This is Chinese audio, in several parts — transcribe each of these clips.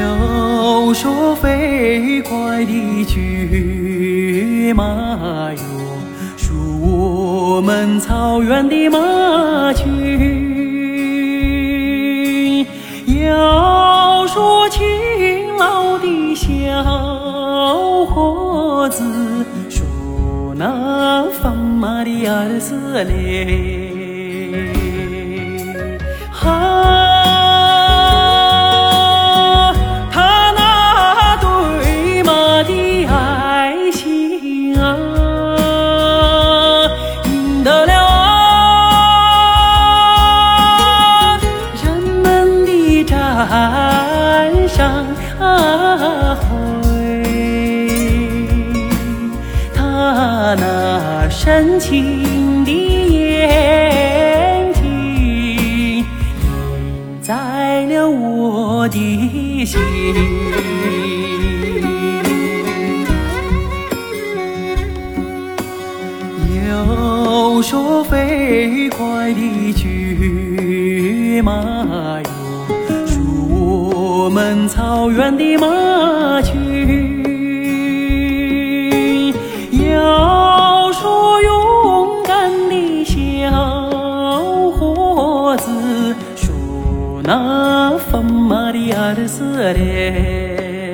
要说飞快的骏马哟，数我们草原的马群；要说勤劳的小伙子，数那。亚的斯里，啊，他那对马的爱情啊，赢得了人们的赞赏啊。深情的眼睛印在了我的心。又说飞快的骏马哟。我们草原的马群，shuna fammari arsu are.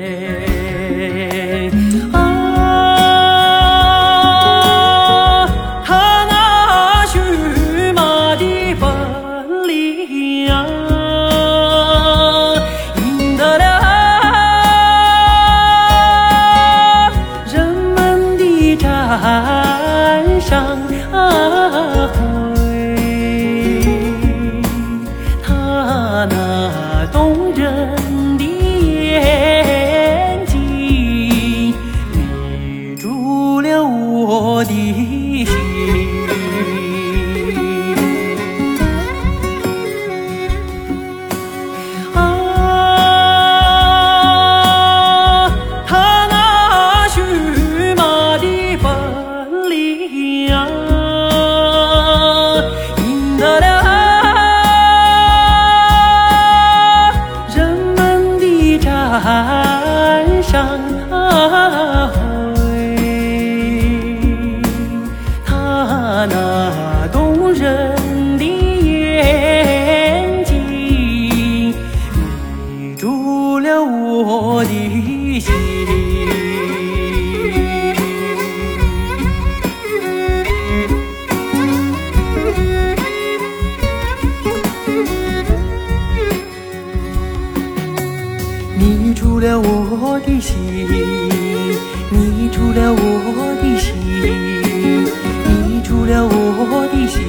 了我的心，你住了我的心，你住了我的心。